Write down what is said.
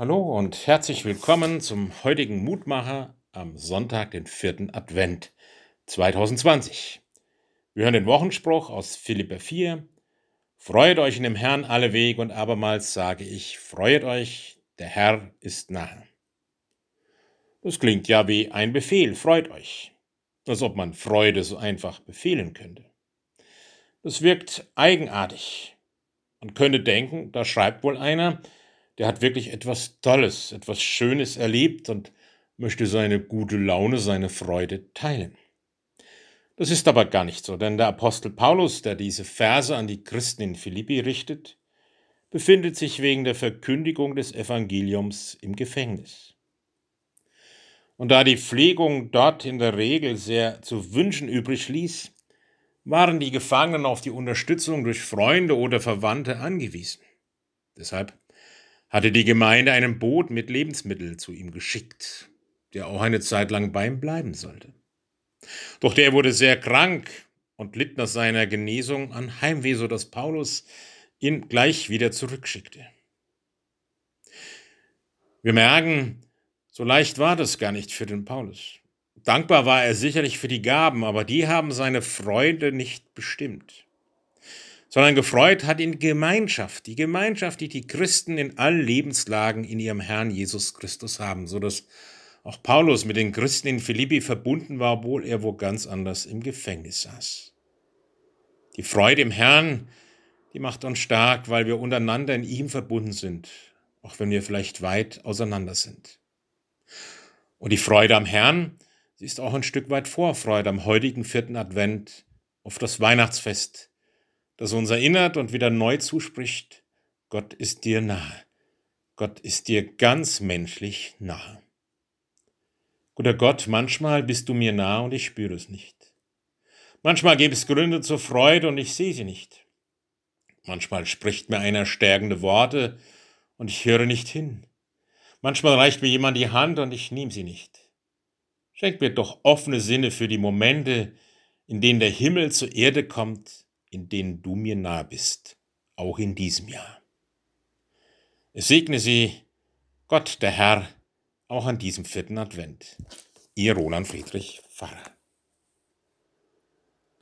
Hallo und herzlich willkommen zum heutigen Mutmacher am Sonntag, den vierten Advent 2020. Wir hören den Wochenspruch aus Philipper 4. Freut euch in dem Herrn alle Weg und abermals sage ich, freut euch, der Herr ist nahe. Das klingt ja wie ein Befehl, freut euch. Als ob man Freude so einfach befehlen könnte. Das wirkt eigenartig. Man könnte denken, da schreibt wohl einer, der hat wirklich etwas Tolles, etwas Schönes erlebt und möchte seine gute Laune, seine Freude teilen. Das ist aber gar nicht so, denn der Apostel Paulus, der diese Verse an die Christen in Philippi richtet, befindet sich wegen der Verkündigung des Evangeliums im Gefängnis. Und da die Pflegung dort in der Regel sehr zu wünschen übrig ließ, waren die Gefangenen auf die Unterstützung durch Freunde oder Verwandte angewiesen. Deshalb hatte die Gemeinde einen Boot mit Lebensmitteln zu ihm geschickt, der auch eine Zeit lang bei ihm bleiben sollte. Doch der wurde sehr krank und litt nach seiner Genesung an Heimweh, so dass Paulus ihn gleich wieder zurückschickte. Wir merken, so leicht war das gar nicht für den Paulus. Dankbar war er sicherlich für die Gaben, aber die haben seine Freude nicht bestimmt sondern gefreut hat ihn Gemeinschaft, die Gemeinschaft, die die Christen in allen Lebenslagen in ihrem Herrn Jesus Christus haben, so dass auch Paulus mit den Christen in Philippi verbunden war, obwohl er wo ganz anders im Gefängnis saß. Die Freude im Herrn, die macht uns stark, weil wir untereinander in ihm verbunden sind, auch wenn wir vielleicht weit auseinander sind. Und die Freude am Herrn, sie ist auch ein Stück weit Vorfreude am heutigen vierten Advent auf das Weihnachtsfest, das uns erinnert und wieder neu zuspricht, Gott ist dir nahe. Gott ist dir ganz menschlich nahe. Guter Gott, manchmal bist du mir nah und ich spüre es nicht. Manchmal gibt es Gründe zur Freude und ich sehe sie nicht. Manchmal spricht mir einer stärkende Worte und ich höre nicht hin. Manchmal reicht mir jemand die Hand und ich nehme sie nicht. Schenk mir doch offene Sinne für die Momente, in denen der Himmel zur Erde kommt in denen du mir nah bist, auch in diesem Jahr. Es segne Sie, Gott der Herr, auch an diesem vierten Advent. Ihr Roland Friedrich Pfarrer.